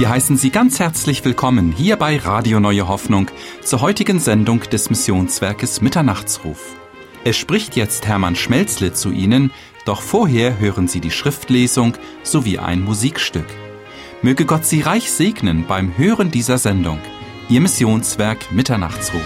Wir heißen Sie ganz herzlich willkommen hier bei Radio Neue Hoffnung zur heutigen Sendung des Missionswerkes Mitternachtsruf. Es spricht jetzt Hermann Schmelzle zu Ihnen, doch vorher hören Sie die Schriftlesung sowie ein Musikstück. Möge Gott Sie reich segnen beim Hören dieser Sendung. Ihr Missionswerk Mitternachtsruf.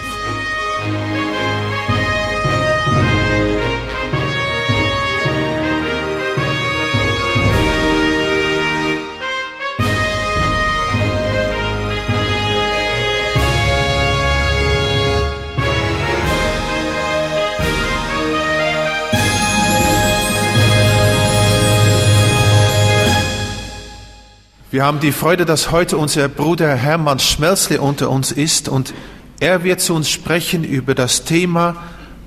Wir haben die Freude, dass heute unser Bruder Hermann Schmelzle unter uns ist und er wird zu uns sprechen über das Thema,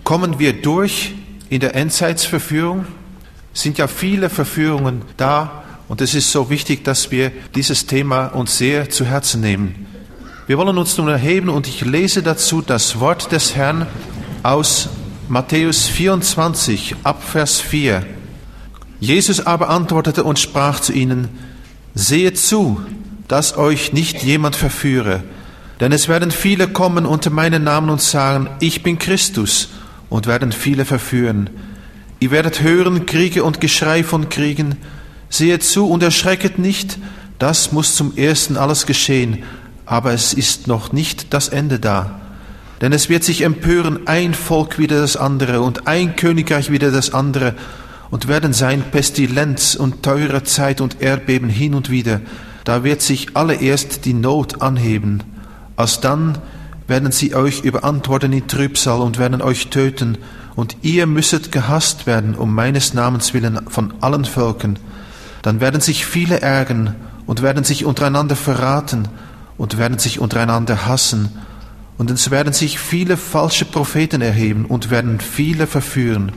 kommen wir durch in der Endzeitsverführung? Es sind ja viele Verführungen da und es ist so wichtig, dass wir dieses Thema uns sehr zu Herzen nehmen. Wir wollen uns nun erheben und ich lese dazu das Wort des Herrn aus Matthäus 24 ab Vers 4. Jesus aber antwortete und sprach zu ihnen, Seht zu, dass euch nicht jemand verführe, denn es werden viele kommen unter meinen Namen und sagen, ich bin Christus, und werden viele verführen. Ihr werdet hören Kriege und Geschrei von Kriegen. Seht zu und erschrecket nicht, das muss zum ersten alles geschehen, aber es ist noch nicht das Ende da. Denn es wird sich empören ein Volk wieder das andere und ein Königreich wieder das andere, und werden sein Pestilenz und teure Zeit und Erdbeben hin und wieder. Da wird sich allererst die Not anheben. Alsdann werden sie euch überantworten in Trübsal und werden euch töten, und ihr müsset gehasst werden um meines Namens willen von allen Völkern. Dann werden sich viele ärgern und werden sich untereinander verraten und werden sich untereinander hassen. Und es werden sich viele falsche Propheten erheben und werden viele verführen.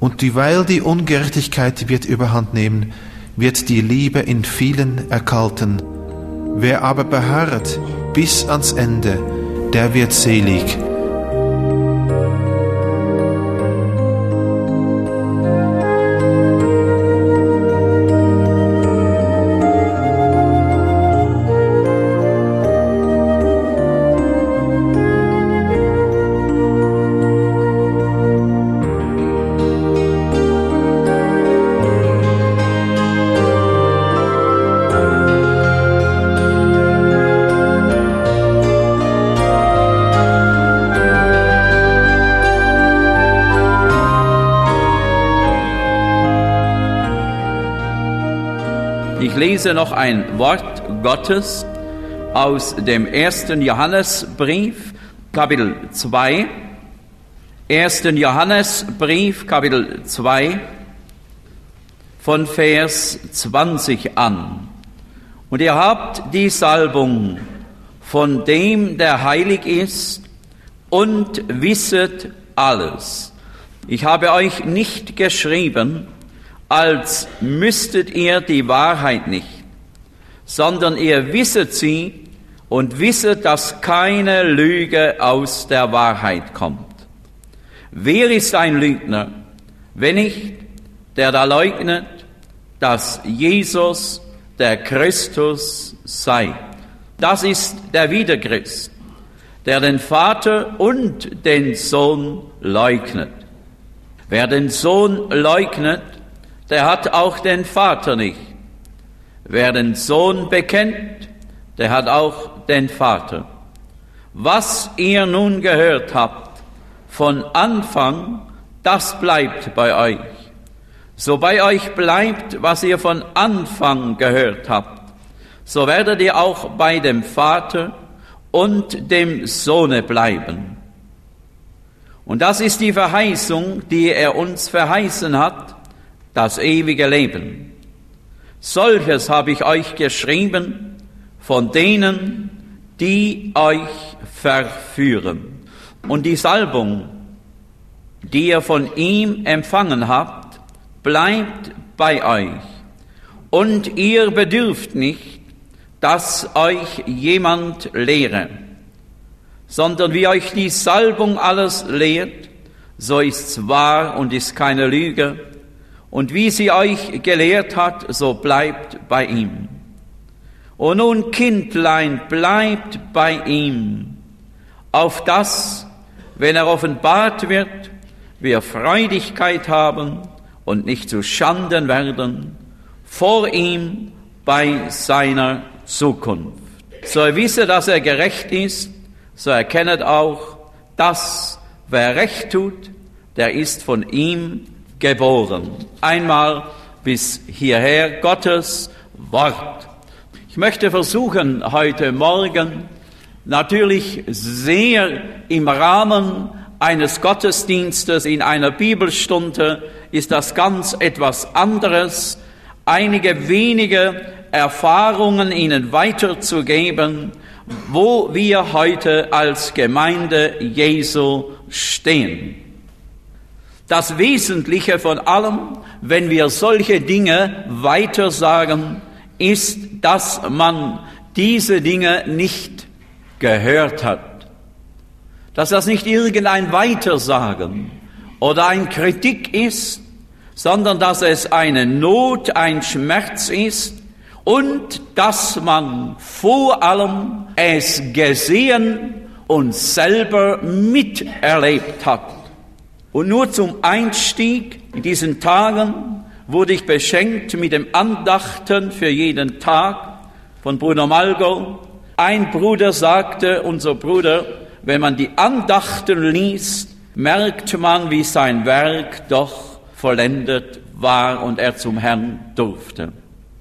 Und dieweil die Ungerechtigkeit wird überhand nehmen, wird die Liebe in vielen erkalten. Wer aber beharrt bis ans Ende, der wird selig. Lese noch ein Wort Gottes aus dem ersten Johannesbrief, Kapitel 2. 1. Johannesbrief, Kapitel 2, von Vers 20 an. Und ihr habt die Salbung von dem, der heilig ist, und wisset alles. Ich habe euch nicht geschrieben, als müsstet ihr die Wahrheit nicht, sondern ihr wisset sie und wisset, dass keine Lüge aus der Wahrheit kommt. Wer ist ein Lügner, wenn nicht der da leugnet, dass Jesus der Christus sei? Das ist der Wiederchrist, der den Vater und den Sohn leugnet. Wer den Sohn leugnet, der hat auch den Vater nicht. Wer den Sohn bekennt, der hat auch den Vater. Was ihr nun gehört habt von Anfang, das bleibt bei euch. So bei euch bleibt, was ihr von Anfang gehört habt, so werdet ihr auch bei dem Vater und dem Sohne bleiben. Und das ist die Verheißung, die er uns verheißen hat, das ewige Leben. Solches habe ich euch geschrieben von denen, die euch verführen. Und die Salbung, die ihr von ihm empfangen habt, bleibt bei euch. Und ihr bedürft nicht, dass euch jemand lehre, sondern wie euch die Salbung alles lehrt, so ist's wahr und ist keine Lüge, und wie sie euch gelehrt hat, so bleibt bei ihm. Und nun, Kindlein, bleibt bei ihm, auf das, wenn er offenbart wird, wir Freudigkeit haben und nicht zu Schanden werden, vor ihm bei seiner Zukunft. So er wisse, dass er gerecht ist, so erkennet auch, dass wer Recht tut, der ist von ihm geboren. Einmal bis hierher Gottes Wort. Ich möchte versuchen, heute Morgen natürlich sehr im Rahmen eines Gottesdienstes in einer Bibelstunde ist das ganz etwas anderes, einige wenige Erfahrungen Ihnen weiterzugeben, wo wir heute als Gemeinde Jesu stehen. Das Wesentliche von allem, wenn wir solche Dinge weitersagen, ist, dass man diese Dinge nicht gehört hat. Dass das nicht irgendein Weitersagen oder ein Kritik ist, sondern dass es eine Not, ein Schmerz ist und dass man vor allem es gesehen und selber miterlebt hat. Und nur zum Einstieg in diesen Tagen wurde ich beschenkt mit dem Andachten für jeden Tag von Bruder Malgo. Ein Bruder sagte, unser Bruder, wenn man die Andachten liest, merkt man, wie sein Werk doch vollendet war und er zum Herrn durfte.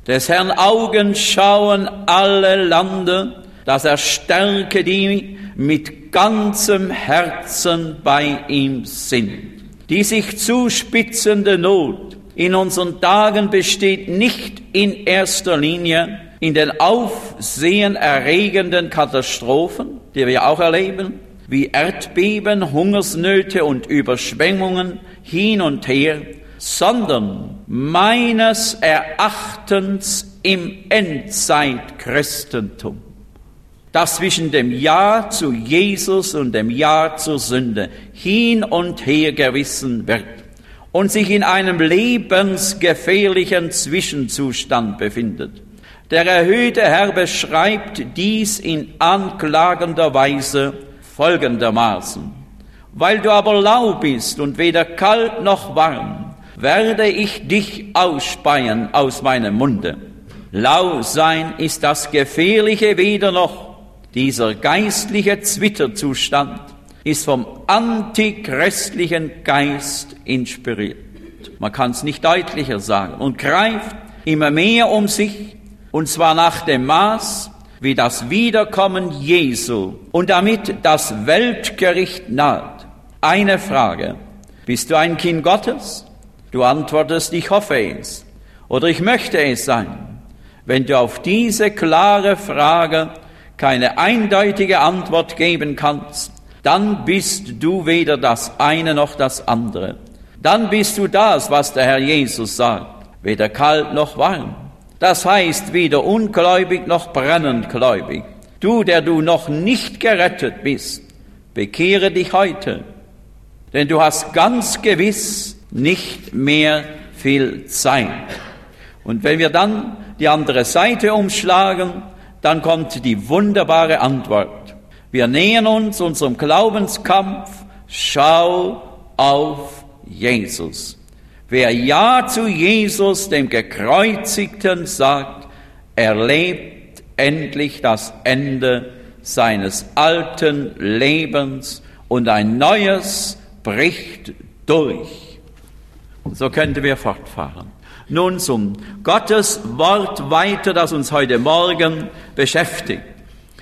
Des Herrn Augen schauen alle Lande, dass er stärke die mit ganzem Herzen bei ihm sind. Die sich zuspitzende Not in unseren Tagen besteht nicht in erster Linie in den aufsehenerregenden Katastrophen, die wir auch erleben, wie Erdbeben, Hungersnöte und Überschwemmungen hin und her, sondern meines Erachtens im Endzeitchristentum das zwischen dem Ja zu Jesus und dem Ja zur Sünde hin und her gerissen wird und sich in einem lebensgefährlichen Zwischenzustand befindet. Der erhöhte Herr beschreibt dies in anklagender Weise folgendermaßen. Weil du aber lau bist und weder kalt noch warm, werde ich dich ausspeien aus meinem Munde. Lau sein ist das Gefährliche weder noch dieser geistliche Zwitterzustand ist vom antichristlichen Geist inspiriert. Man kann es nicht deutlicher sagen und greift immer mehr um sich und zwar nach dem Maß, wie das Wiederkommen Jesu und damit das Weltgericht naht. Eine Frage. Bist du ein Kind Gottes? Du antwortest, ich hoffe es oder ich möchte es sein. Wenn du auf diese klare Frage keine eindeutige Antwort geben kannst, dann bist du weder das eine noch das andere. Dann bist du das, was der Herr Jesus sagt, weder kalt noch warm. Das heißt weder ungläubig noch brennend gläubig. Du, der du noch nicht gerettet bist, bekehre dich heute, denn du hast ganz gewiss nicht mehr viel Zeit. Und wenn wir dann die andere Seite umschlagen, dann kommt die wunderbare Antwort. Wir nähern uns unserem Glaubenskampf. Schau auf Jesus. Wer Ja zu Jesus, dem Gekreuzigten, sagt, erlebt endlich das Ende seines alten Lebens und ein neues bricht durch. So könnten wir fortfahren. Nun zum Gottes Wort weiter, das uns heute Morgen beschäftigt.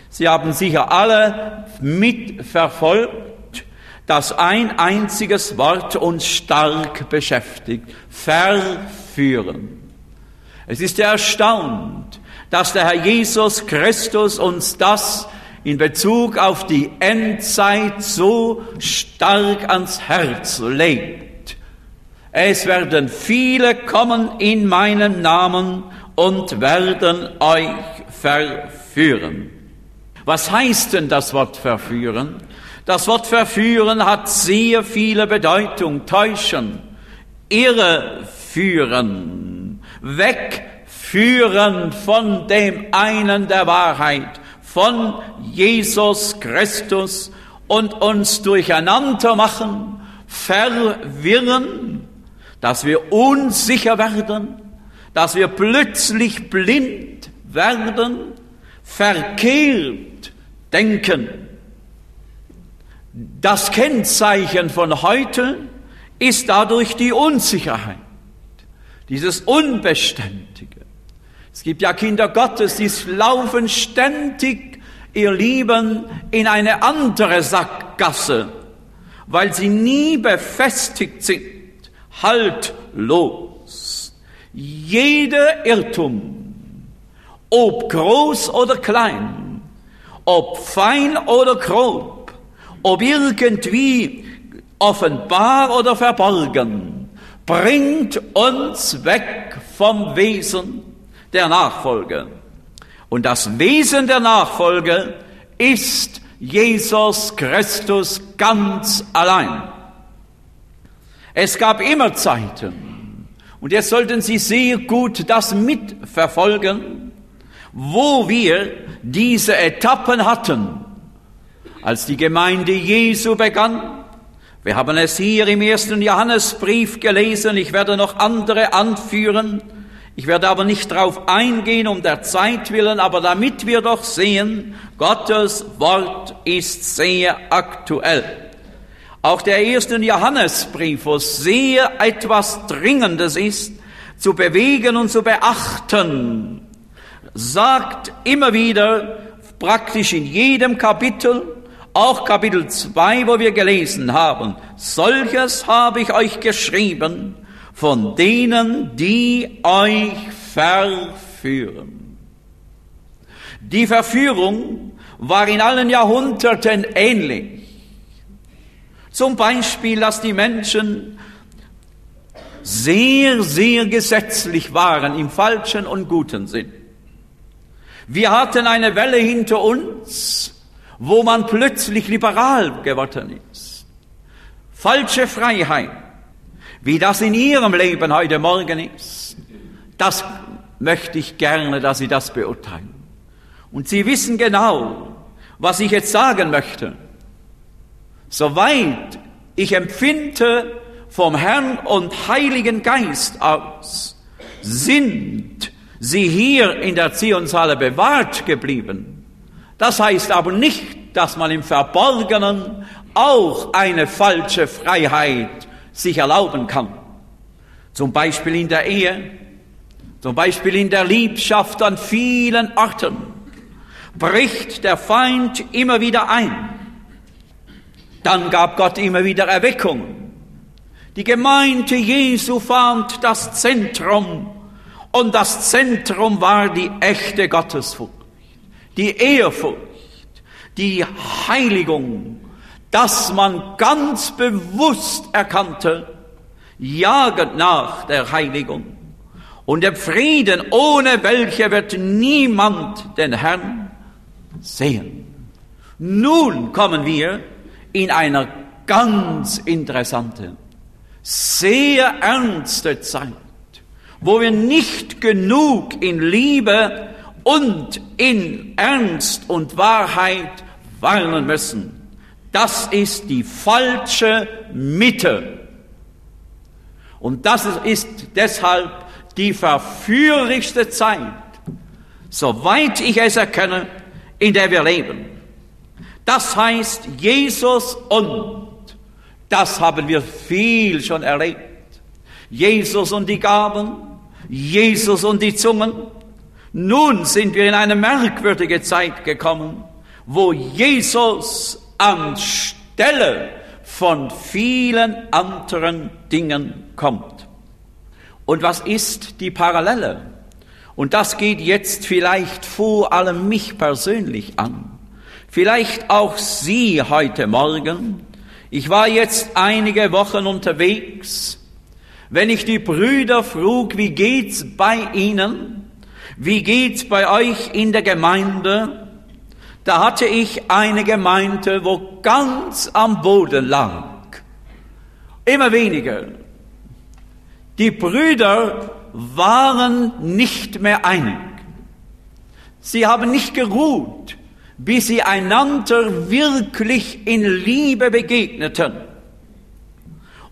Sie haben sicher alle mitverfolgt, dass ein einziges Wort uns stark beschäftigt. Verführen. Es ist erstaunt, dass der Herr Jesus Christus uns das in Bezug auf die Endzeit so stark ans Herz legt. Es werden viele kommen in meinem Namen und werden euch verführen. Was heißt denn das Wort verführen? Das Wort verführen hat sehr viele Bedeutung. Täuschen, irreführen, wegführen führen von dem einen der Wahrheit, von Jesus Christus und uns durcheinander machen, verwirren, dass wir unsicher werden, dass wir plötzlich blind werden, verkehrt denken. Das Kennzeichen von heute ist dadurch die Unsicherheit, dieses Unbeständige. Es gibt ja Kinder Gottes, die laufen ständig ihr Leben in eine andere Sackgasse, weil sie nie befestigt sind, haltlos. Jeder Irrtum, ob groß oder klein, ob fein oder grob, ob irgendwie offenbar oder verborgen, bringt uns weg vom Wesen der Nachfolge. Und das Wesen der Nachfolge ist Jesus Christus ganz allein. Es gab immer Zeiten, und jetzt sollten Sie sehr gut das mitverfolgen, wo wir diese Etappen hatten, als die Gemeinde Jesu begann. Wir haben es hier im ersten Johannesbrief gelesen, ich werde noch andere anführen, ich werde aber nicht darauf eingehen, um der Zeit willen, aber damit wir doch sehen, Gottes Wort ist sehr aktuell. Auch der erste Johannesbrief, wo sehr etwas Dringendes ist, zu bewegen und zu beachten, sagt immer wieder, praktisch in jedem Kapitel, auch Kapitel 2, wo wir gelesen haben, solches habe ich euch geschrieben, von denen, die euch verführen. Die Verführung war in allen Jahrhunderten ähnlich. Zum Beispiel, dass die Menschen sehr, sehr gesetzlich waren im falschen und guten Sinn. Wir hatten eine Welle hinter uns, wo man plötzlich liberal geworden ist. Falsche Freiheit, wie das in Ihrem Leben heute Morgen ist, das möchte ich gerne, dass Sie das beurteilen. Und Sie wissen genau, was ich jetzt sagen möchte. Soweit ich empfinde vom Herrn und Heiligen Geist aus, sind sie hier in der Zionshalle bewahrt geblieben. Das heißt aber nicht, dass man im Verborgenen auch eine falsche Freiheit sich erlauben kann. Zum Beispiel in der Ehe, zum Beispiel in der Liebschaft an vielen Orten bricht der Feind immer wieder ein. Dann gab Gott immer wieder Erweckung. Die Gemeinde Jesu fand das Zentrum und das Zentrum war die echte Gottesfurcht, die Ehrfurcht, die Heiligung, dass man ganz bewusst erkannte, jagend nach der Heiligung und dem Frieden, ohne welche wird niemand den Herrn sehen. Nun kommen wir in einer ganz interessante, sehr ernste Zeit, wo wir nicht genug in Liebe und in Ernst und Wahrheit warnen müssen das ist die falsche Mitte. Und das ist deshalb die verführerischste Zeit, soweit ich es erkenne, in der wir leben. Das heißt Jesus und, das haben wir viel schon erlebt. Jesus und die Gaben, Jesus und die Zungen. Nun sind wir in eine merkwürdige Zeit gekommen, wo Jesus anstelle von vielen anderen Dingen kommt. Und was ist die Parallele? Und das geht jetzt vielleicht vor allem mich persönlich an. Vielleicht auch Sie heute Morgen. Ich war jetzt einige Wochen unterwegs. Wenn ich die Brüder frug, wie geht's bei Ihnen? Wie geht's bei euch in der Gemeinde? da hatte ich eine Gemeinde, wo ganz am Boden lag. Immer weniger. Die Brüder waren nicht mehr einig. Sie haben nicht geruht, bis sie einander wirklich in Liebe begegneten.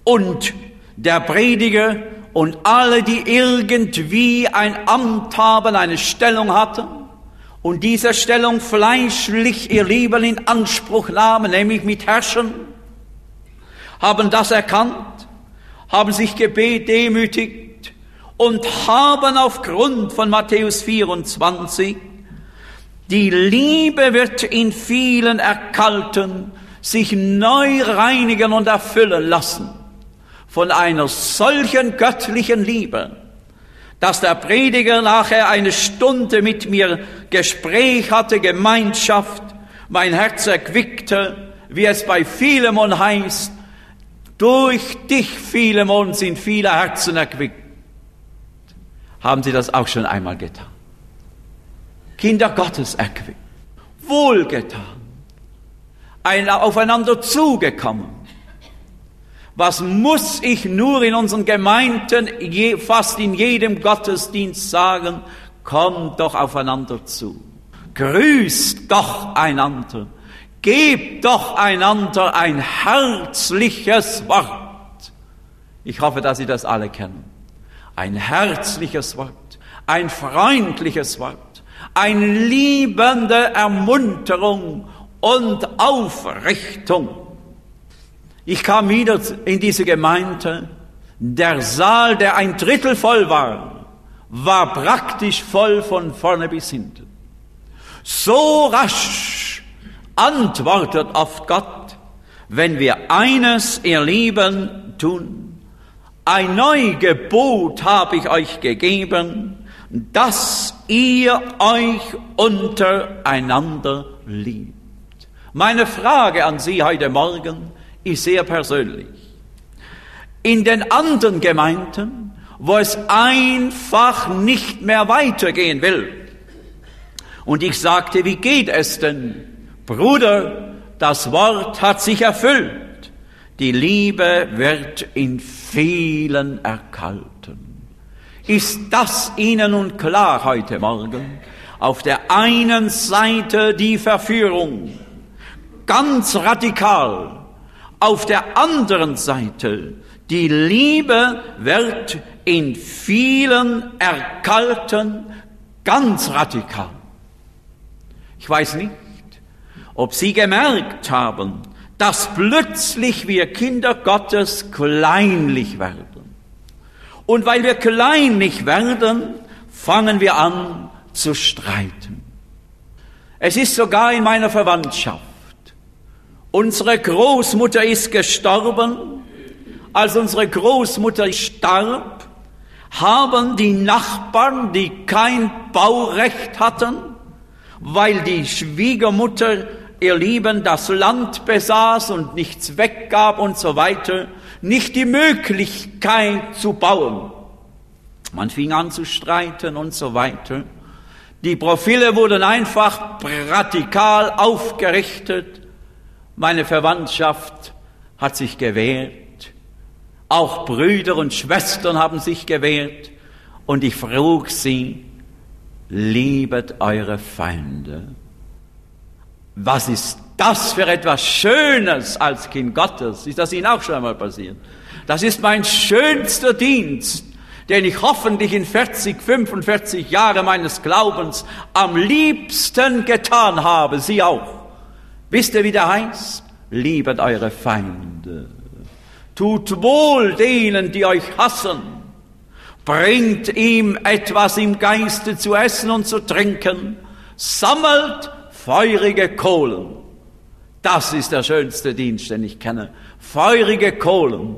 Und der Prediger und alle, die irgendwie ein Amt haben, eine Stellung hatten und diese Stellung fleischlich ihr Leben in Anspruch nahmen, nämlich mit Herrschen, haben das erkannt, haben sich gebet demütigt und haben aufgrund von Matthäus 24 die Liebe wird in vielen erkalten, sich neu reinigen und erfüllen lassen von einer solchen göttlichen Liebe, dass der Prediger nachher eine Stunde mit mir Gespräch hatte, Gemeinschaft, mein Herz erquickte, wie es bei Philemon heißt, durch dich, Philemon, sind viele Herzen erquickt. Haben Sie das auch schon einmal getan? Kinder Gottes erquickt, wohlgetan, ein, aufeinander zugekommen. Was muss ich nur in unseren Gemeinden, je, fast in jedem Gottesdienst sagen? Kommt doch aufeinander zu. Grüßt doch einander. Gebt doch einander ein herzliches Wort. Ich hoffe, dass Sie das alle kennen. Ein herzliches Wort, ein freundliches Wort eine liebende Ermunterung und Aufrichtung. Ich kam wieder in diese Gemeinde. Der Saal, der ein Drittel voll war, war praktisch voll von vorne bis hinten. So rasch antwortet oft Gott, wenn wir eines, ihr Lieben, tun. Ein Neugebot habe ich euch gegeben, dass ihr euch untereinander liebt. Meine Frage an Sie heute Morgen ist sehr persönlich. In den anderen Gemeinden, wo es einfach nicht mehr weitergehen will, und ich sagte, wie geht es denn? Bruder, das Wort hat sich erfüllt. Die Liebe wird in vielen erkalten. Ist das Ihnen nun klar heute Morgen? Auf der einen Seite die Verführung, ganz radikal. Auf der anderen Seite die Liebe wird in vielen erkalten, ganz radikal. Ich weiß nicht, ob Sie gemerkt haben, dass plötzlich wir Kinder Gottes kleinlich werden. Und weil wir kleinlich werden, fangen wir an zu streiten. Es ist sogar in meiner Verwandtschaft. Unsere Großmutter ist gestorben. Als unsere Großmutter starb, haben die Nachbarn, die kein Baurecht hatten, weil die Schwiegermutter ihr Lieben das Land besaß und nichts weggab und so weiter, nicht die Möglichkeit zu bauen. Man fing an zu streiten und so weiter. Die Profile wurden einfach radikal aufgerichtet. Meine Verwandtschaft hat sich gewehrt. Auch Brüder und Schwestern haben sich gewehrt. Und ich frug sie, liebet eure Feinde. Was ist das für etwas Schönes als Kind Gottes? Ist das Ihnen auch schon einmal passiert? Das ist mein schönster Dienst, den ich hoffentlich in 40, 45 Jahren meines Glaubens am liebsten getan habe. Sie auch. Wisst ihr, wie der heißt? Liebet eure Feinde. Tut wohl denen, die euch hassen. Bringt ihm etwas im Geiste zu essen und zu trinken. Sammelt feurige Kohlen. Das ist der schönste Dienst, den ich kenne. Feurige Kohlen.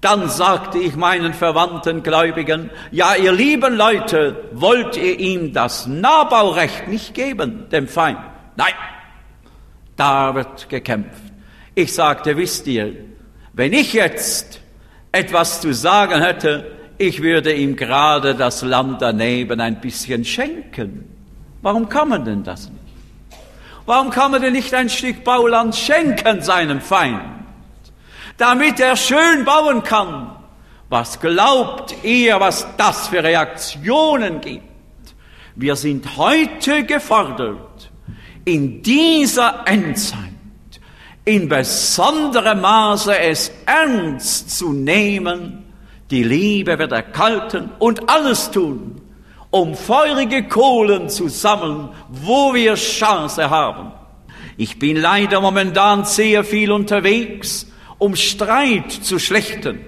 Dann sagte ich meinen verwandten Gläubigen, ja, ihr lieben Leute, wollt ihr ihm das Nahbaurecht nicht geben, dem Feind? Nein, da wird gekämpft. Ich sagte, wisst ihr, wenn ich jetzt etwas zu sagen hätte, ich würde ihm gerade das Land daneben ein bisschen schenken. Warum kann man denn das nicht? Warum kann man denn nicht ein Stück Bauland schenken seinem Feind, damit er schön bauen kann? Was glaubt ihr, was das für Reaktionen gibt? Wir sind heute gefordert, in dieser Endzeit in besonderem Maße es ernst zu nehmen. Die Liebe wird erkalten und alles tun, um feurige Kohlen zu sammeln, wo wir Chance haben. Ich bin leider momentan sehr viel unterwegs, um Streit zu schlechten.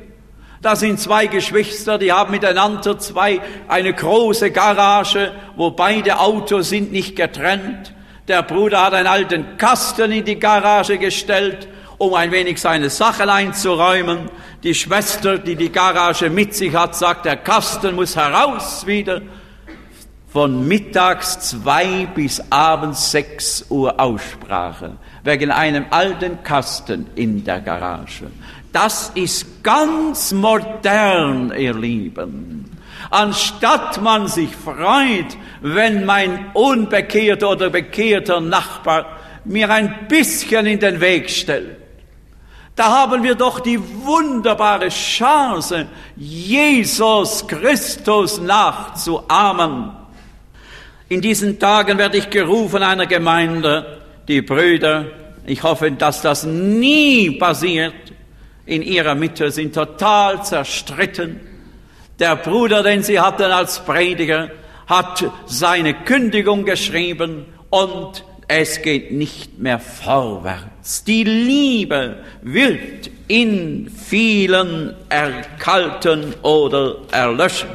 Da sind zwei Geschwister, die haben miteinander zwei, eine große Garage, wo beide Autos sind nicht getrennt. Der Bruder hat einen alten Kasten in die Garage gestellt, um ein wenig seine Sachen einzuräumen. Die Schwester, die die Garage mit sich hat, sagt, der Kasten muss heraus wieder. Von mittags zwei bis abends sechs Uhr Aussprache wegen einem alten Kasten in der Garage. Das ist ganz modern, ihr Lieben anstatt man sich freut, wenn mein unbekehrter oder bekehrter Nachbar mir ein bisschen in den Weg stellt. Da haben wir doch die wunderbare Chance, Jesus Christus nachzuahmen. In diesen Tagen werde ich gerufen einer Gemeinde, die Brüder, ich hoffe, dass das nie passiert, in ihrer Mitte sind total zerstritten der Bruder, den sie hatten als Prediger, hat seine Kündigung geschrieben und es geht nicht mehr vorwärts. Die Liebe wird in vielen erkalten oder erlöschen.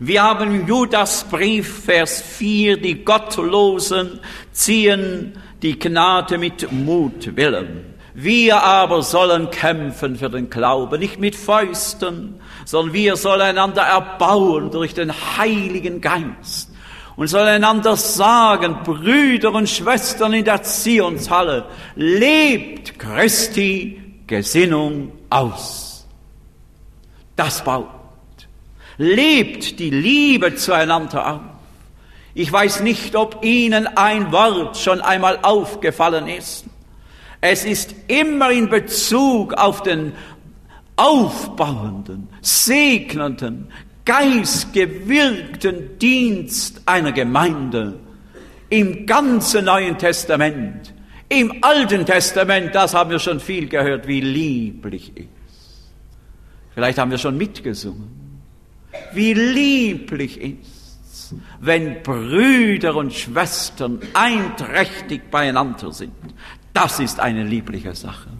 Wir haben Judas Brief, Vers 4, die Gottlosen ziehen die Gnade mit Mutwillen. Wir aber sollen kämpfen für den Glauben, nicht mit Fäusten, sondern wir sollen einander erbauen durch den Heiligen Geist und sollen einander sagen, Brüder und Schwestern in der Zionshalle, lebt Christi Gesinnung aus. Das baut. Lebt die Liebe zueinander auf. Ich weiß nicht, ob Ihnen ein Wort schon einmal aufgefallen ist. Es ist immer in Bezug auf den aufbauenden, segnenden, geistgewirkten Dienst einer Gemeinde im ganzen Neuen Testament, im Alten Testament, das haben wir schon viel gehört, wie lieblich ist. Vielleicht haben wir schon mitgesungen. Wie lieblich ist, wenn Brüder und Schwestern einträchtig beieinander sind. Das ist eine liebliche Sache.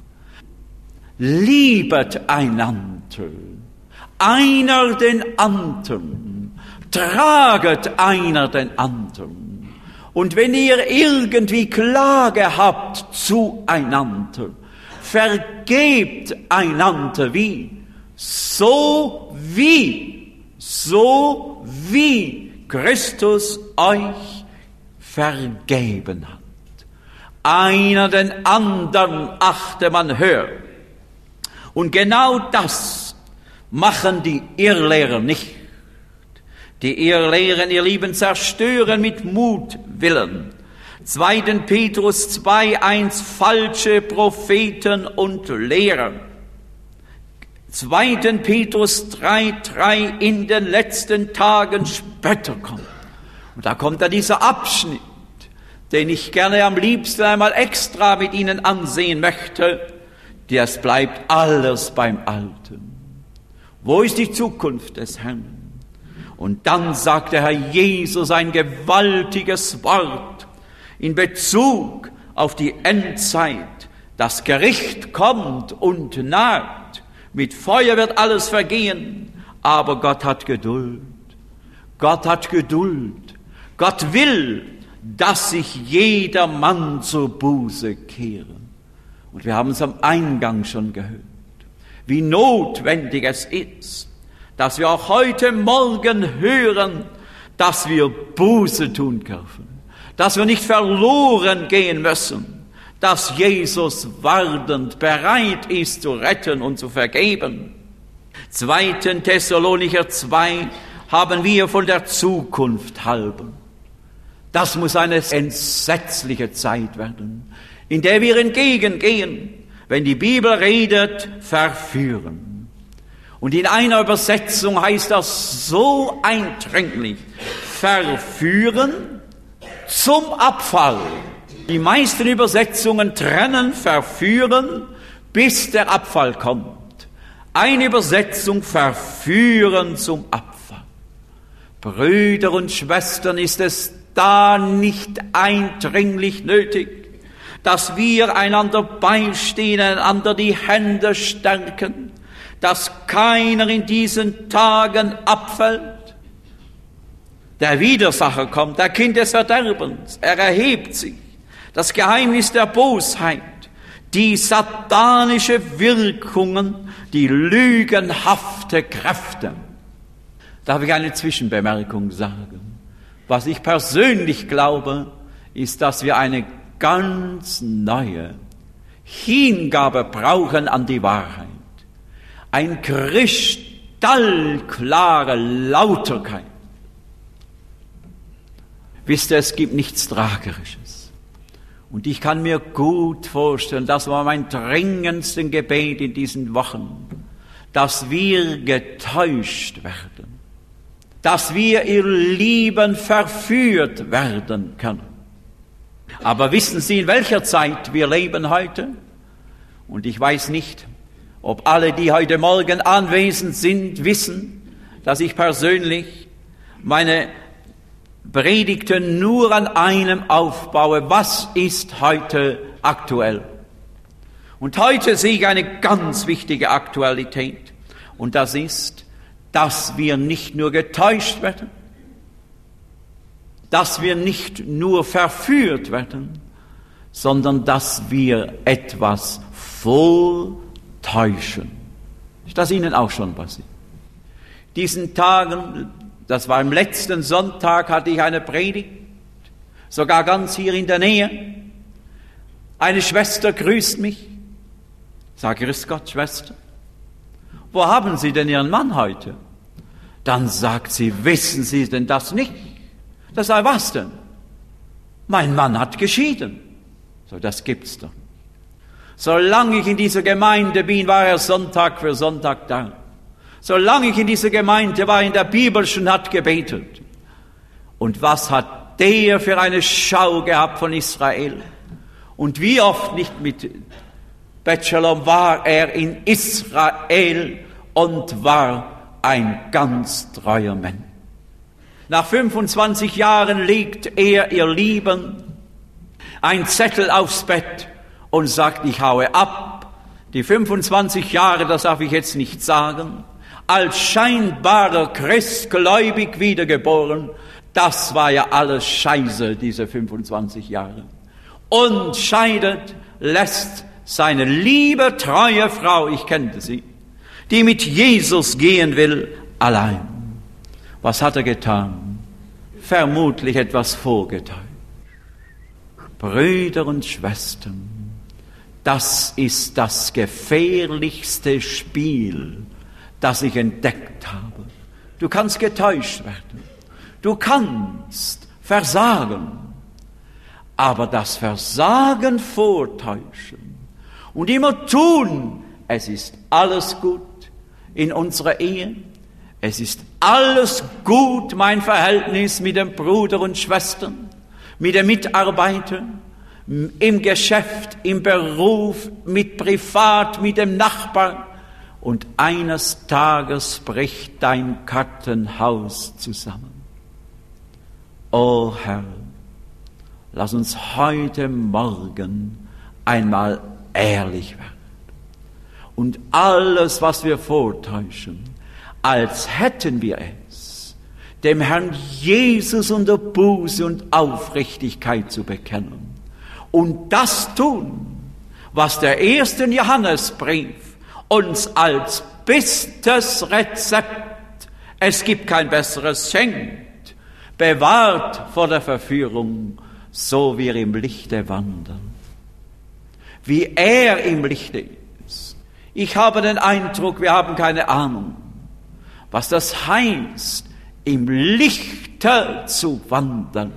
Liebet einander, einer den anderen, traget einer den anderen. Und wenn ihr irgendwie Klage habt zueinander, vergebt einander wie? So wie, so wie Christus euch vergeben hat einer den anderen achte man höher. Und genau das machen die Irrlehrer nicht. Die Irrlehren, ihr Lieben, zerstören mit Mutwillen. 2. Petrus 2, 1, falsche Propheten und Lehrer. 2. Petrus 3, 3, in den letzten Tagen Spötter kommen. Und da kommt da dieser Abschnitt den ich gerne am liebsten einmal extra mit Ihnen ansehen möchte, das bleibt alles beim Alten. Wo ist die Zukunft des Herrn? Und dann sagt der Herr Jesus ein gewaltiges Wort in Bezug auf die Endzeit. Das Gericht kommt und naht. Mit Feuer wird alles vergehen, aber Gott hat Geduld. Gott hat Geduld. Gott will, dass sich jeder Mann zur Buße kehre. Und wir haben es am Eingang schon gehört, wie notwendig es ist, dass wir auch heute Morgen hören, dass wir Buße tun dürfen, dass wir nicht verloren gehen müssen, dass Jesus wartend bereit ist zu retten und zu vergeben. Zweiten Thessalonicher 2 haben wir von der Zukunft halben. Das muss eine entsetzliche Zeit werden, in der wir entgegengehen, wenn die Bibel redet, verführen. Und in einer Übersetzung heißt das so eindringlich, verführen zum Abfall. Die meisten Übersetzungen trennen verführen, bis der Abfall kommt. Eine Übersetzung verführen zum Abfall. Brüder und Schwestern, ist es da nicht eindringlich nötig, dass wir einander beistehen, einander die Hände stärken, dass keiner in diesen Tagen abfällt? Der Widersacher kommt, der Kind des Verderbens, er erhebt sich. Das Geheimnis der Bosheit, die satanische Wirkungen, die lügenhafte Kräfte. Darf ich eine Zwischenbemerkung sagen? Was ich persönlich glaube, ist, dass wir eine ganz neue Hingabe brauchen an die Wahrheit. Ein kristallklare Lauterkeit. Wisst ihr, es gibt nichts Tragerisches. Und ich kann mir gut vorstellen, das war mein dringendsten Gebet in diesen Wochen, dass wir getäuscht werden, dass wir ihr Lieben verführt werden können. Aber wissen Sie, in welcher Zeit wir leben heute? Und ich weiß nicht, ob alle, die heute Morgen anwesend sind, wissen, dass ich persönlich meine Predigte nur an einem aufbaue. Was ist heute aktuell? Und heute sehe ich eine ganz wichtige Aktualität. Und das ist, dass wir nicht nur getäuscht werden, dass wir nicht nur verführt werden, sondern dass wir etwas vortäuschen. Ist das Ihnen auch schon passiert? Diesen Tagen das war am letzten Sonntag, hatte ich eine Predigt, sogar ganz hier in der Nähe. Eine Schwester grüßt mich. Sag, grüß Gott, Schwester. Wo haben Sie denn Ihren Mann heute? Dann sagt sie, wissen Sie denn das nicht? Das sei was denn? Mein Mann hat geschieden. So, das gibt's doch. Solange ich in dieser Gemeinde bin, war er Sonntag für Sonntag da. Solange ich in dieser Gemeinde war, in der Bibel schon hat gebetet. Und was hat der für eine Schau gehabt von Israel? Und wie oft nicht mit Bachelor war er in Israel und war ein ganz treuer Mensch. Nach 25 Jahren legt er, ihr Lieben, ein Zettel aufs Bett und sagt, ich haue ab. Die 25 Jahre, das darf ich jetzt nicht sagen, als scheinbarer Christ gläubig wiedergeboren. Das war ja alles Scheiße, diese 25 Jahre. Und scheidet, lässt seine liebe, treue Frau, ich kannte sie, die mit Jesus gehen will, allein. Was hat er getan? Vermutlich etwas vorgetäuscht. Brüder und Schwestern, das ist das gefährlichste Spiel, das ich entdeckt habe. Du kannst getäuscht werden. Du kannst versagen. Aber das Versagen vortäuschen und immer tun, es ist alles gut in unserer Ehe. Es ist alles gut, mein Verhältnis mit den Brüdern und Schwestern, mit den Mitarbeitern, im Geschäft, im Beruf, mit Privat, mit dem Nachbarn und eines Tages bricht dein Kartenhaus zusammen. O Herr, lass uns heute Morgen einmal ehrlich werden und alles, was wir vortäuschen, als hätten wir es, dem Herrn Jesus unter Buße und Aufrichtigkeit zu bekennen und das tun, was der ersten Johannesbrief uns als bestes Rezept, es gibt kein besseres, schenkt, bewahrt vor der Verführung, so wir im Lichte wandern. Wie er im Lichte ist. Ich habe den Eindruck, wir haben keine Ahnung, was das heißt, im Lichte zu wandern.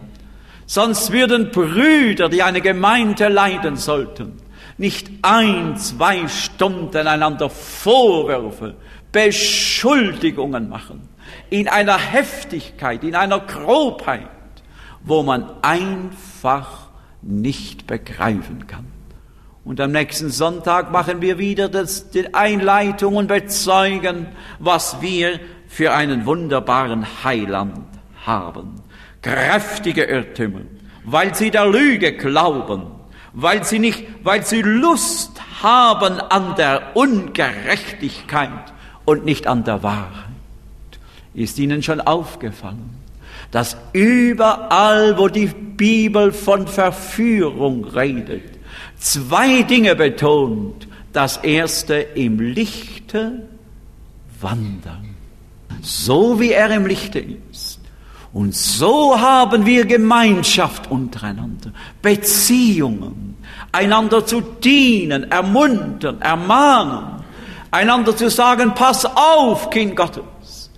Sonst würden Brüder, die eine Gemeinde leiden sollten, nicht ein, zwei Stunden einander Vorwürfe, Beschuldigungen machen, in einer Heftigkeit, in einer Grobheit, wo man einfach nicht begreifen kann. Und am nächsten Sonntag machen wir wieder das, die Einleitung und bezeugen, was wir für einen wunderbaren Heiland haben. Kräftige Irrtümer, weil sie der Lüge glauben, weil sie nicht, weil sie Lust haben an der Ungerechtigkeit und nicht an der Wahrheit. Ist Ihnen schon aufgefallen, dass überall, wo die Bibel von Verführung redet, zwei Dinge betont. Das erste im Lichte wandern, so wie er im Lichte ist. Und so haben wir Gemeinschaft untereinander, Beziehungen, einander zu dienen, ermuntern, ermahnen, einander zu sagen, pass auf, Kind Gottes,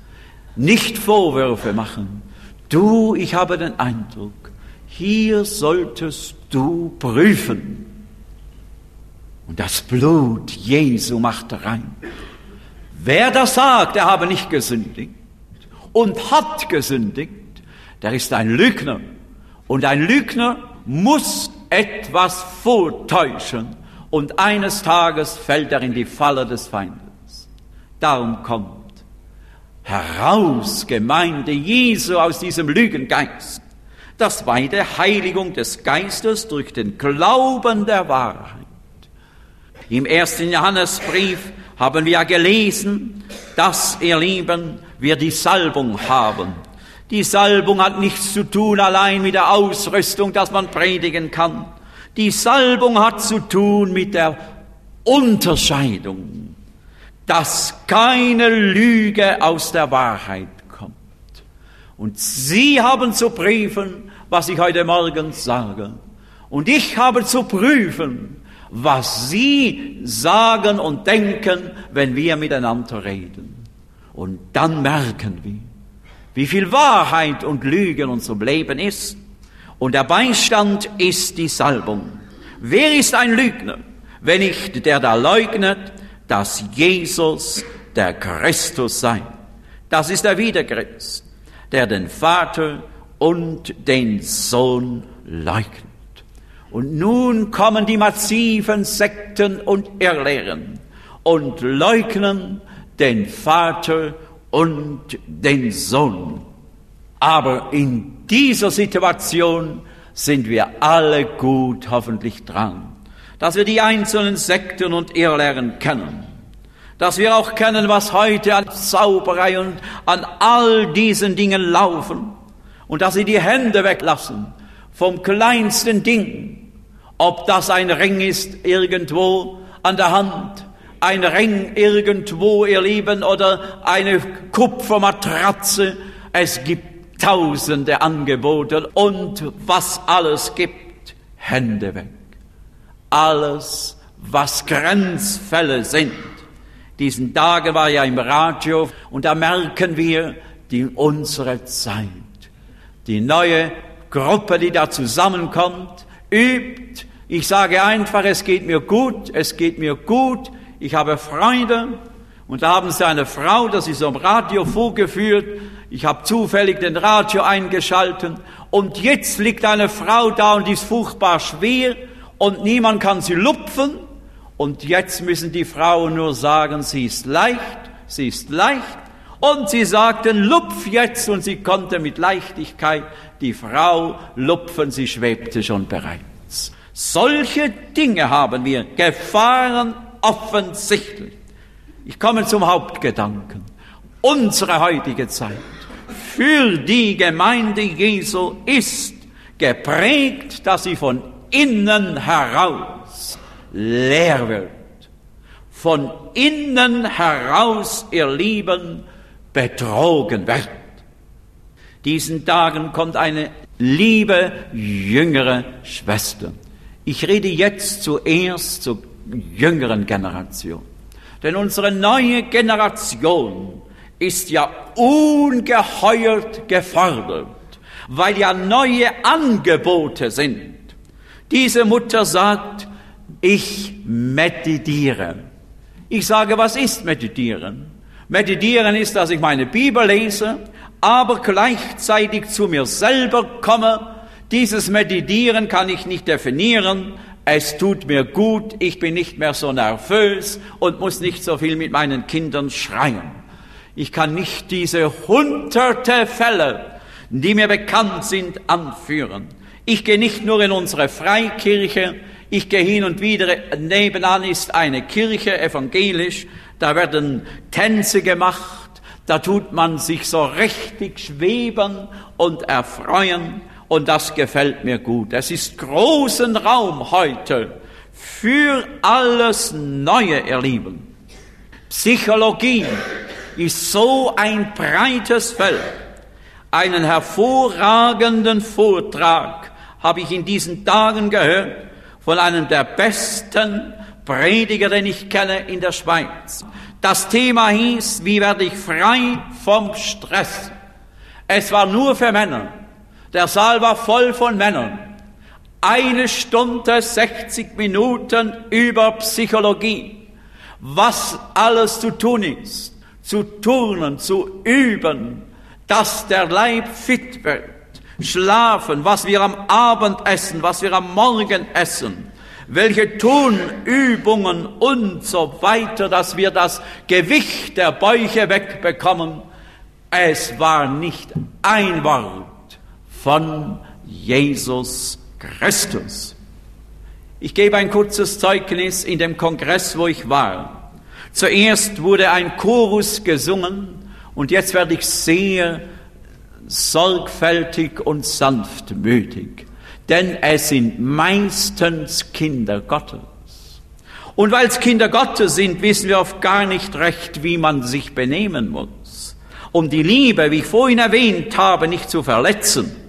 nicht Vorwürfe machen. Du, ich habe den Eindruck, hier solltest du prüfen. Und das Blut Jesu macht rein. Wer das sagt, er habe nicht gesündigt und hat gesündigt, der ist ein Lügner. Und ein Lügner muss etwas vortäuschen und eines Tages fällt er in die Falle des Feindes. Darum kommt heraus, Gemeinde Jesu, aus diesem Lügengeist. Das zweite, Heiligung des Geistes durch den Glauben der Wahrheit. Im ersten Johannesbrief haben wir gelesen, dass, ihr Lieben, wir die Salbung haben. Die Salbung hat nichts zu tun allein mit der Ausrüstung, dass man predigen kann. Die Salbung hat zu tun mit der Unterscheidung, dass keine Lüge aus der Wahrheit kommt. Und Sie haben zu prüfen, was ich heute Morgen sage. Und ich habe zu prüfen, was Sie sagen und denken, wenn wir miteinander reden. Und dann merken wir, wie viel Wahrheit und Lügen in unserem Leben ist. Und der Beistand ist die Salbung. Wer ist ein Lügner, wenn nicht der da leugnet, dass Jesus der Christus sei? Das ist der Wiederchrist, der den Vater und den Sohn leugnet. Und nun kommen die massiven Sekten und Irrlehren und leugnen den Vater und den Sohn. Aber in dieser Situation sind wir alle gut hoffentlich dran, dass wir die einzelnen Sekten und Irrlehren kennen, dass wir auch kennen, was heute an Zauberei und an all diesen Dingen laufen und dass sie die Hände weglassen vom kleinsten Ding ob das ein Ring ist irgendwo an der Hand, ein Ring irgendwo, ihr Lieben, oder eine Kupfermatratze. Es gibt tausende Angebote und was alles gibt, Hände weg. Alles, was Grenzfälle sind. Diesen Tagen war ja im Radio und da merken wir die unsere Zeit. Die neue Gruppe, die da zusammenkommt, übt. Ich sage einfach, es geht mir gut, es geht mir gut, ich habe Freunde. Und da haben sie eine Frau, das ist am Radio vorgeführt. Ich habe zufällig den Radio eingeschalten. Und jetzt liegt eine Frau da und ist furchtbar schwer und niemand kann sie lupfen. Und jetzt müssen die Frauen nur sagen, sie ist leicht, sie ist leicht. Und sie sagten, lupf jetzt. Und sie konnte mit Leichtigkeit die Frau lupfen, sie schwebte schon bereits. Solche Dinge haben wir, Gefahren offensichtlich. Ich komme zum Hauptgedanken. Unsere heutige Zeit für die Gemeinde Jesu ist geprägt, dass sie von innen heraus leer wird. Von innen heraus, ihr Lieben, betrogen wird. Diesen Tagen kommt eine liebe jüngere Schwester. Ich rede jetzt zuerst zur jüngeren Generation. Denn unsere neue Generation ist ja ungeheuert gefordert, weil ja neue Angebote sind. Diese Mutter sagt, Ich meditiere. Ich sage, was ist meditieren? Meditieren ist, dass ich meine Bibel lese, aber gleichzeitig zu mir selber komme. Dieses Meditieren kann ich nicht definieren. Es tut mir gut, ich bin nicht mehr so nervös und muss nicht so viel mit meinen Kindern schreien. Ich kann nicht diese hunderte Fälle, die mir bekannt sind, anführen. Ich gehe nicht nur in unsere Freikirche, ich gehe hin und wieder, nebenan ist eine Kirche, evangelisch, da werden Tänze gemacht, da tut man sich so richtig schweben und erfreuen und das gefällt mir gut. Es ist großen Raum heute für alles Neue, ihr Lieben. Psychologie ist so ein breites Feld. Einen hervorragenden Vortrag habe ich in diesen Tagen gehört von einem der besten Prediger, den ich kenne in der Schweiz. Das Thema hieß, wie werde ich frei vom Stress? Es war nur für Männer. Der Saal war voll von Männern. Eine Stunde, 60 Minuten über Psychologie. Was alles zu tun ist. Zu turnen, zu üben, dass der Leib fit wird. Schlafen, was wir am Abend essen, was wir am Morgen essen welche Tonübungen und so weiter, dass wir das Gewicht der Bäuche wegbekommen. Es war nicht ein Wort von Jesus Christus. Ich gebe ein kurzes Zeugnis in dem Kongress, wo ich war. Zuerst wurde ein Chorus gesungen und jetzt werde ich sehr sorgfältig und sanftmütig denn es sind meistens Kinder Gottes. Und weil es Kinder Gottes sind, wissen wir oft gar nicht recht, wie man sich benehmen muss, um die Liebe, wie ich vorhin erwähnt habe, nicht zu verletzen.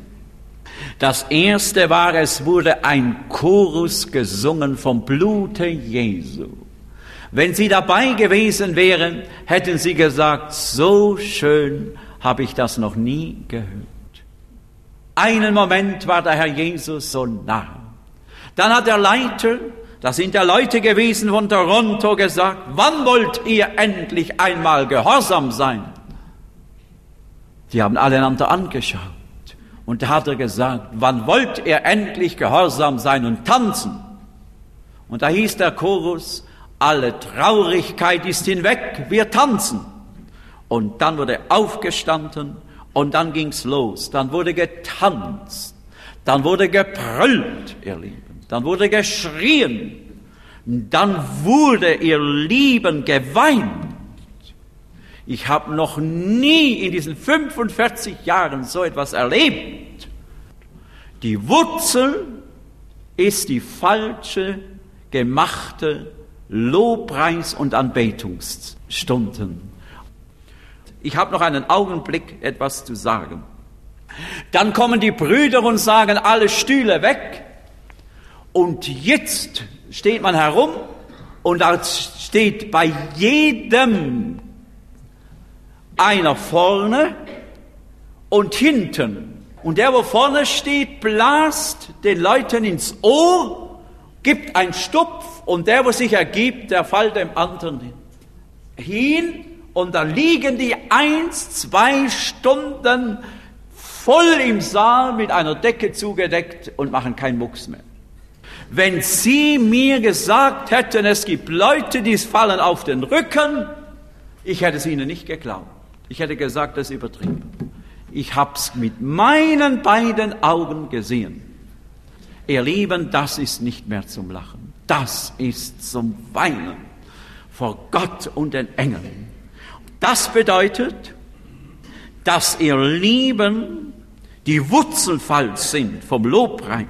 Das erste war, es wurde ein Chorus gesungen vom Blute Jesu. Wenn Sie dabei gewesen wären, hätten Sie gesagt, so schön habe ich das noch nie gehört. Einen Moment war der Herr Jesus so nah. Dann hat der Leiter, das sind ja Leute gewesen von Toronto, gesagt, wann wollt ihr endlich einmal gehorsam sein? Die haben alle einander angeschaut. Und da hat er gesagt, wann wollt ihr endlich gehorsam sein und tanzen? Und da hieß der Chorus, alle Traurigkeit ist hinweg, wir tanzen. Und dann wurde aufgestanden und dann ging's los. Dann wurde getanzt. Dann wurde gebrüllt, ihr Lieben. Dann wurde geschrien. Dann wurde, ihr Lieben, geweint. Ich habe noch nie in diesen 45 Jahren so etwas erlebt. Die Wurzel ist die falsche, gemachte Lobpreis- und Anbetungsstunden. Ich habe noch einen Augenblick etwas zu sagen. Dann kommen die Brüder und sagen, alle Stühle weg. Und jetzt steht man herum und da steht bei jedem einer vorne und hinten. Und der, wo vorne steht, blast den Leuten ins Ohr, gibt einen Stupf und der, wo sich ergibt, der fällt dem anderen hin und da liegen die eins, zwei Stunden voll im Saal mit einer Decke zugedeckt und machen keinen Mucks mehr. Wenn Sie mir gesagt hätten, es gibt Leute, die fallen auf den Rücken, ich hätte es Ihnen nicht geglaubt. Ich hätte gesagt, das ist übertrieben. Ich hab's mit meinen beiden Augen gesehen. Ihr Lieben, das ist nicht mehr zum Lachen. Das ist zum Weinen vor Gott und den Engeln. Das bedeutet, dass ihr Lieben die Wurzelfall sind vom Lobpreis.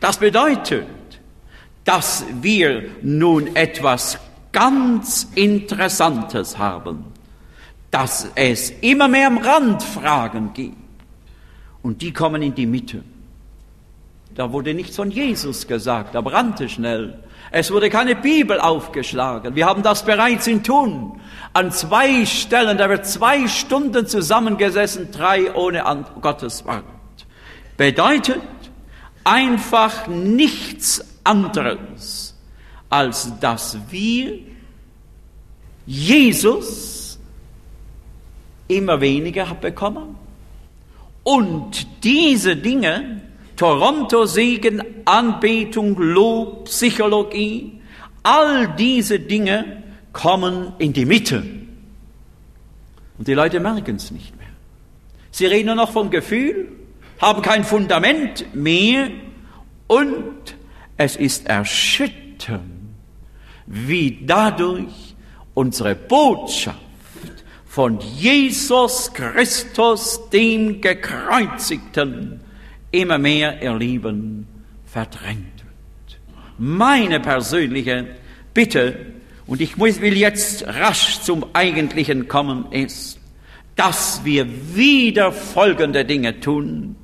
Das bedeutet, dass wir nun etwas ganz Interessantes haben, dass es immer mehr am Rand Fragen gibt. Und die kommen in die Mitte. Da wurde nichts von Jesus gesagt, da brannte schnell. Es wurde keine Bibel aufgeschlagen. Wir haben das bereits in Tun. An zwei Stellen, da wird zwei Stunden zusammengesessen, drei ohne Gottes Wort. Bedeutet einfach nichts anderes als dass wir Jesus immer weniger bekommen. Und diese Dinge, Toronto-Segen, Anbetung, Lob, Psychologie, all diese Dinge kommen in die Mitte. Und die Leute merken es nicht mehr. Sie reden nur noch vom Gefühl, haben kein Fundament mehr und es ist erschütternd, wie dadurch unsere Botschaft von Jesus Christus, dem Gekreuzigten, immer mehr ihr Leben verdrängt wird. Meine persönliche Bitte, und ich will jetzt rasch zum Eigentlichen kommen, ist, dass wir wieder folgende Dinge tun,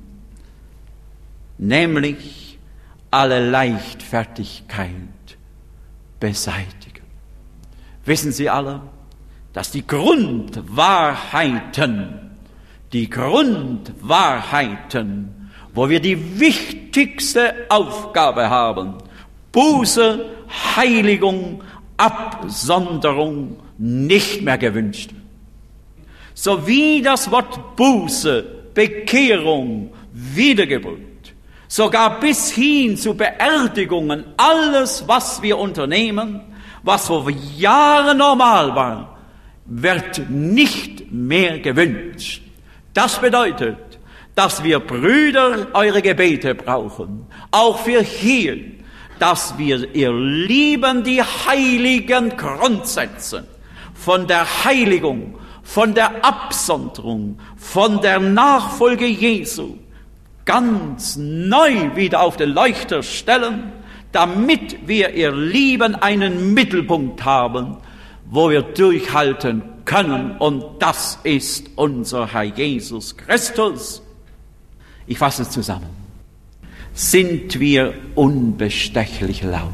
nämlich alle Leichtfertigkeit beseitigen. Wissen Sie alle, dass die Grundwahrheiten, die Grundwahrheiten, wo wir die wichtigste Aufgabe haben, Buße, Heiligung, Absonderung nicht mehr gewünscht. So wie das Wort Buße, Bekehrung, Wiedergeburt, sogar bis hin zu Beerdigungen, alles, was wir unternehmen, was vor Jahren normal war, wird nicht mehr gewünscht. Das bedeutet, dass wir Brüder eure Gebete brauchen, auch für hier, dass wir ihr lieben die heiligen Grundsätze von der Heiligung, von der Absonderung, von der Nachfolge Jesu ganz neu wieder auf den Leuchter stellen, damit wir ihr Lieben einen Mittelpunkt haben, wo wir durchhalten können. Und das ist unser Herr Jesus Christus. Ich fasse zusammen. Sind wir unbestechlich laut?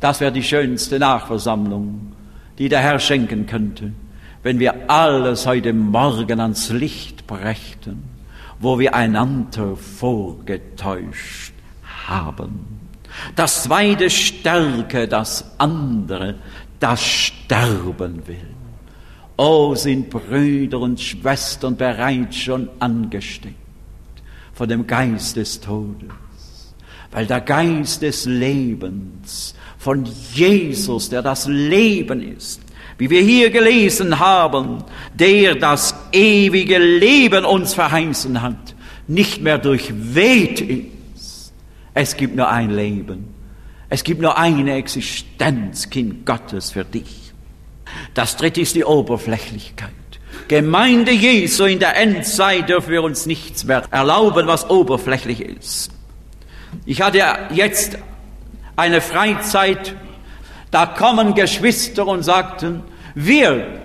Das wäre die schönste Nachversammlung, die der Herr schenken könnte, wenn wir alles heute Morgen ans Licht brächten, wo wir einander vorgetäuscht haben. Das zweite stärke das andere, das sterben will. Oh, sind Brüder und Schwestern bereits schon angesteckt von dem Geist des Todes, weil der Geist des Lebens von Jesus, der das Leben ist, wie wir hier gelesen haben, der das ewige Leben uns verheißen hat, nicht mehr durchweht ist. Es gibt nur ein Leben. Es gibt nur eine Existenz, Kind Gottes, für dich. Das dritte ist die Oberflächlichkeit. Gemeinde Jesu in der Endzeit dürfen wir uns nichts mehr erlauben, was oberflächlich ist. Ich hatte jetzt eine Freizeit, da kommen Geschwister und sagten, wir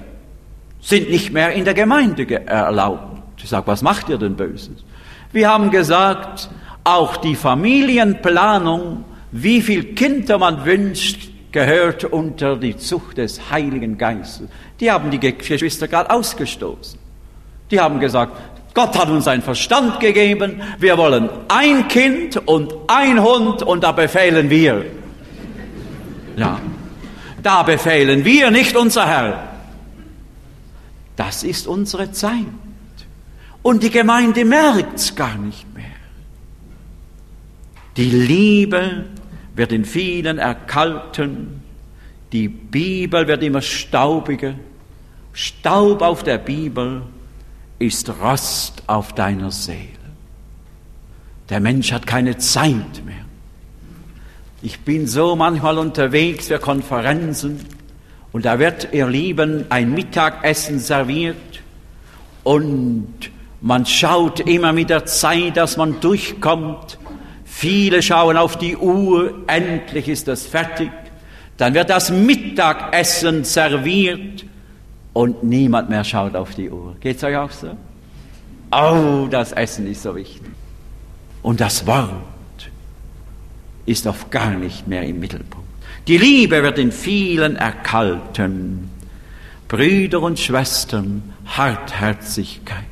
sind nicht mehr in der Gemeinde erlaubt. Ich sage, was macht ihr denn Böses? Wir haben gesagt, auch die Familienplanung wie viel Kinder man wünscht, gehört unter die Zucht des Heiligen Geistes. Die haben die Geschwister gerade ausgestoßen. Die haben gesagt, Gott hat uns einen Verstand gegeben, wir wollen ein Kind und ein Hund und da befehlen wir. Ja, da befehlen wir, nicht unser Herr. Das ist unsere Zeit. Und die Gemeinde merkt's gar nicht mehr. Die Liebe wird in vielen erkalten, die Bibel wird immer staubiger. Staub auf der Bibel ist Rost auf deiner Seele. Der Mensch hat keine Zeit mehr. Ich bin so manchmal unterwegs für Konferenzen und da wird, ihr Lieben, ein Mittagessen serviert und man schaut immer mit der Zeit, dass man durchkommt Viele schauen auf die Uhr, endlich ist das fertig. Dann wird das Mittagessen serviert und niemand mehr schaut auf die Uhr. Geht es euch auch so? Oh, das Essen ist so wichtig. Und das Wort ist oft gar nicht mehr im Mittelpunkt. Die Liebe wird in vielen erkalten. Brüder und Schwestern, Hartherzigkeit,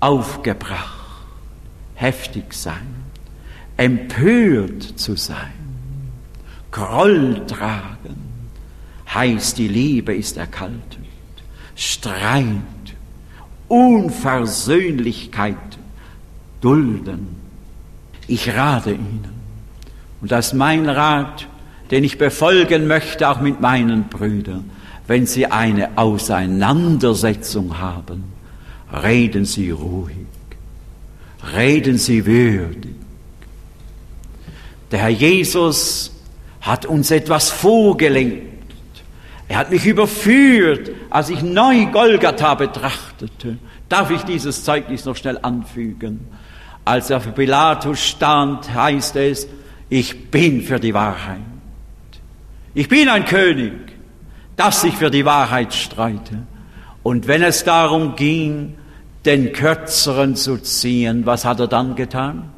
aufgebracht heftig sein, empört zu sein. Groll tragen, heißt die Liebe ist erkaltet. Streit, Unversöhnlichkeit dulden. Ich rate Ihnen, und das ist mein Rat, den ich befolgen möchte, auch mit meinen Brüdern, wenn Sie eine Auseinandersetzung haben, reden Sie ruhig, reden Sie würdig. Der Herr Jesus hat uns etwas vorgelegt. Er hat mich überführt, als ich neu Golgatha betrachtete. Darf ich dieses Zeugnis noch schnell anfügen? Als er für Pilatus stand, heißt es, ich bin für die Wahrheit. Ich bin ein König, dass ich für die Wahrheit streite. Und wenn es darum ging, den Kürzeren zu ziehen, was hat er dann getan?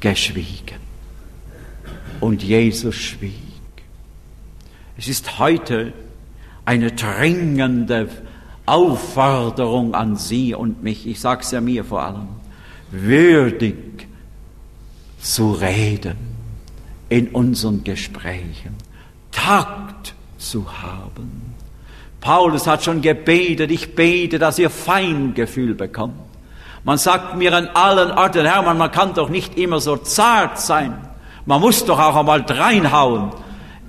Geschwiegen. Und Jesus schwieg. Es ist heute eine dringende Aufforderung an Sie und mich, ich sage es ja mir vor allem, würdig zu reden in unseren Gesprächen, Takt zu haben. Paulus hat schon gebetet, ich bete, dass ihr Feingefühl bekommt. Man sagt mir an allen Orten, Hermann, man kann doch nicht immer so zart sein. Man muss doch auch einmal dreinhauen.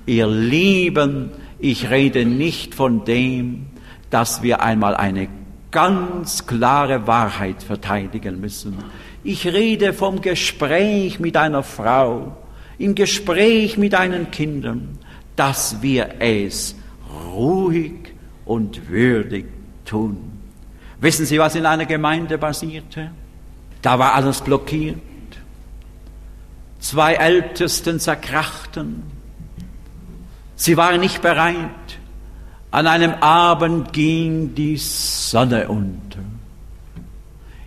Ihr Lieben, ich rede nicht von dem, dass wir einmal eine ganz klare Wahrheit verteidigen müssen. Ich rede vom Gespräch mit einer Frau, im Gespräch mit deinen Kindern, dass wir es ruhig und würdig tun. Wissen Sie, was in einer Gemeinde passierte? Da war alles blockiert. Zwei Ältesten zerkrachten. Sie waren nicht bereit. An einem Abend ging die Sonne unter.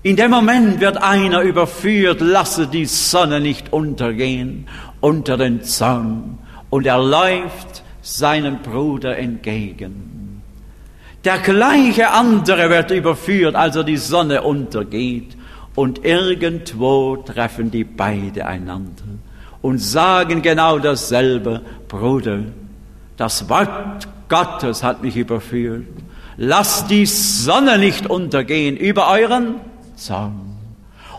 In dem Moment wird einer überführt, lasse die Sonne nicht untergehen unter den Zorn und er läuft seinem Bruder entgegen. Der gleiche andere wird überführt, als er die Sonne untergeht und irgendwo treffen die beide einander und sagen genau dasselbe, Bruder, das Wort Gottes hat mich überführt. Lasst die Sonne nicht untergehen über euren Zorn.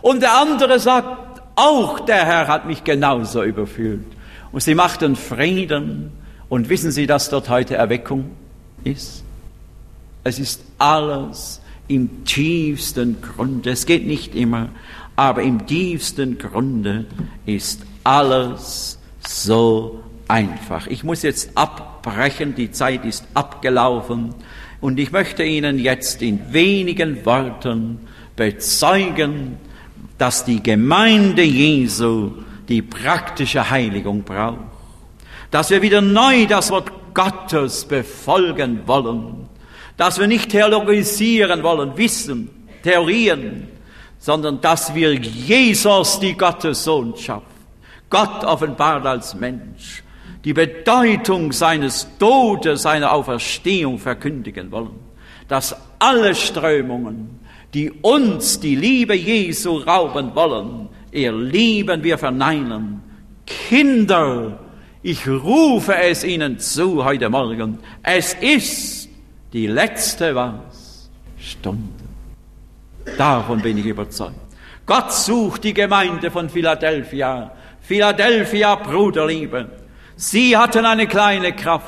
Und der andere sagt, auch der Herr hat mich genauso überführt. Und sie machten Frieden. Und wissen Sie, dass dort heute Erweckung ist? Es ist alles im tiefsten Grunde. Es geht nicht immer, aber im tiefsten Grunde ist alles so einfach. Ich muss jetzt abbrechen, die Zeit ist abgelaufen und ich möchte Ihnen jetzt in wenigen Worten bezeugen, dass die Gemeinde Jesu die praktische Heiligung braucht, dass wir wieder neu das Wort Gottes befolgen wollen, dass wir nicht theologisieren wollen, wissen, Theorien, sondern dass wir Jesus, die Gottessohnschaft, Gott offenbart als Mensch, die Bedeutung seines Todes, seiner Auferstehung verkündigen wollen, dass alle Strömungen, die uns die Liebe Jesu rauben wollen, ihr Lieben wir verneinen. Kinder, ich rufe es Ihnen zu heute Morgen. Es ist die letzte was? Stunde. Davon bin ich überzeugt. Gott sucht die Gemeinde von Philadelphia. Philadelphia, Bruderliebe. Sie hatten eine kleine Kraft.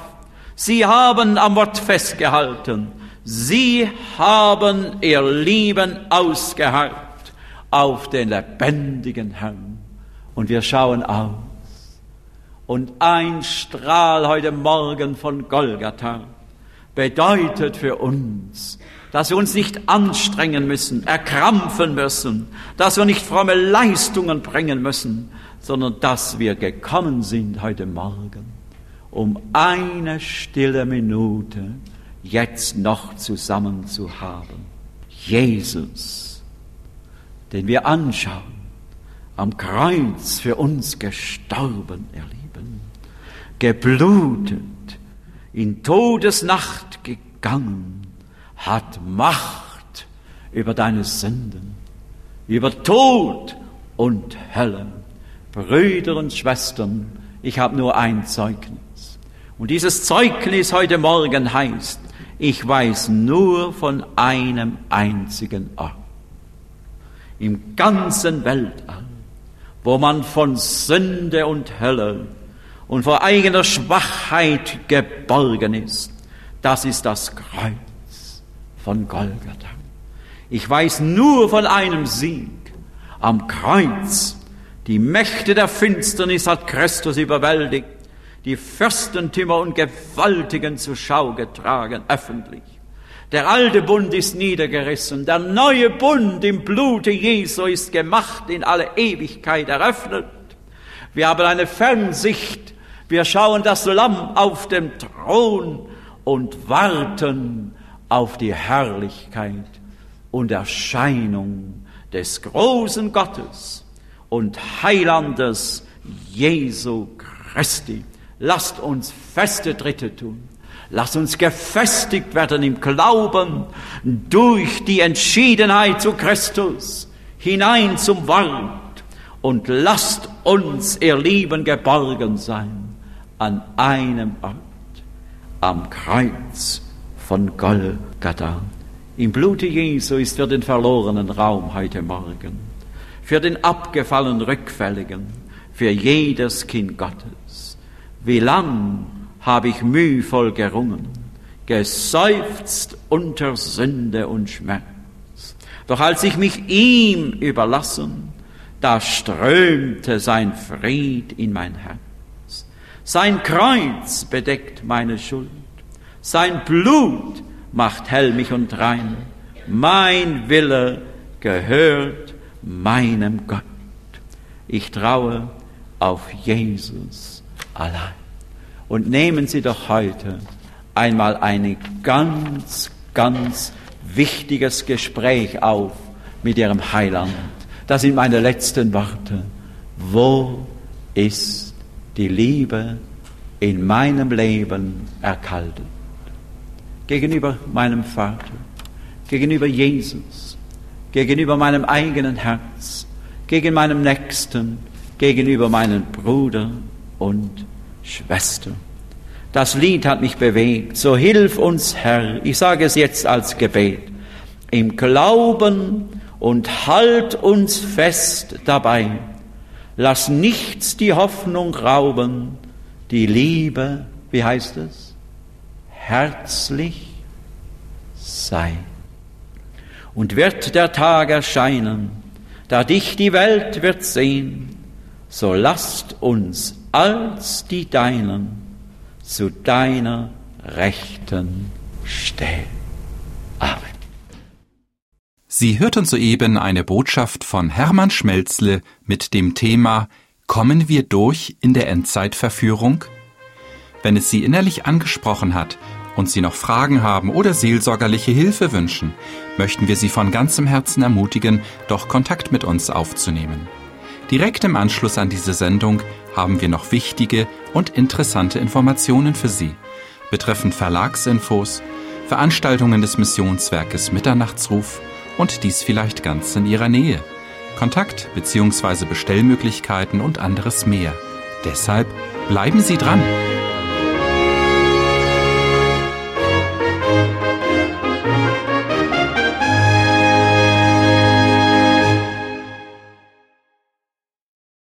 Sie haben am Wort festgehalten. Sie haben ihr Leben ausgeharrt auf den lebendigen Herrn. Und wir schauen aus. Und ein Strahl heute Morgen von Golgatha bedeutet für uns, dass wir uns nicht anstrengen müssen, erkrampfen müssen, dass wir nicht fromme Leistungen bringen müssen, sondern dass wir gekommen sind heute Morgen, um eine stille Minute jetzt noch zusammen zu haben. Jesus, den wir anschauen, am Kreuz für uns gestorben, ihr Lieben, geblutet, in Todesnacht gegangen, hat Macht über deine Sünden, über Tod und Hölle. Brüder und Schwestern, Ich habe nur ein Zeugnis. Und dieses Zeugnis heute Morgen heißt, ich weiß nur von einem einzigen Ort. Im ganzen Weltall, wo man von Sünde und Hölle und vor eigener Schwachheit geborgen ist, das ist das Kreuz von Golgatha. Ich weiß nur von einem Sieg am Kreuz. Die Mächte der Finsternis hat Christus überwältigt, die Fürstentümer und Gewaltigen zur Schau getragen, öffentlich. Der alte Bund ist niedergerissen, der neue Bund im Blute Jesu ist gemacht, in alle Ewigkeit eröffnet. Wir haben eine Fernsicht, wir schauen das Lamm auf dem Thron und warten auf die Herrlichkeit und Erscheinung des großen Gottes und Heilandes Jesu Christi. Lasst uns feste Tritte tun. Lasst uns gefestigt werden im Glauben durch die Entschiedenheit zu Christus hinein zum Wort und lasst uns, ihr Lieben, geborgen sein an einem Ort, am Kreuz von Golgatha. Im Blute Jesu ist für den verlorenen Raum heute Morgen, für den abgefallenen Rückfälligen, für jedes Kind Gottes. Wie lang habe ich mühevoll gerungen, geseufzt unter Sünde und Schmerz. Doch als ich mich ihm überlassen, da strömte sein Fried in mein Herz. Sein Kreuz bedeckt meine Schuld, sein Blut macht hell mich und rein. Mein Wille gehört meinem Gott. Ich traue auf Jesus allein. Und nehmen Sie doch heute einmal ein ganz, ganz wichtiges Gespräch auf mit Ihrem Heiland. Das sind meine letzten Worte. Wo ist die Liebe in meinem Leben erkaltet? gegenüber meinem Vater, gegenüber Jesus, gegenüber meinem eigenen Herz, gegen meinem Nächsten, gegenüber meinen Bruder und Schwester. Das Lied hat mich bewegt. So hilf uns, Herr, ich sage es jetzt als Gebet, im Glauben und halt uns fest dabei. Lass nichts die Hoffnung rauben, die Liebe, wie heißt es? herzlich sei. Und wird der Tag erscheinen, da dich die Welt wird sehen, so lasst uns als die Deinen zu deiner Rechten stehen. Amen. Sie hörten soeben eine Botschaft von Hermann Schmelzle mit dem Thema Kommen wir durch in der Endzeitverführung? Wenn es Sie innerlich angesprochen hat und Sie noch Fragen haben oder seelsorgerliche Hilfe wünschen, möchten wir Sie von ganzem Herzen ermutigen, doch Kontakt mit uns aufzunehmen. Direkt im Anschluss an diese Sendung haben wir noch wichtige und interessante Informationen für Sie, betreffend Verlagsinfos, Veranstaltungen des Missionswerkes Mitternachtsruf und dies vielleicht ganz in Ihrer Nähe, Kontakt bzw. Bestellmöglichkeiten und anderes mehr. Deshalb bleiben Sie dran!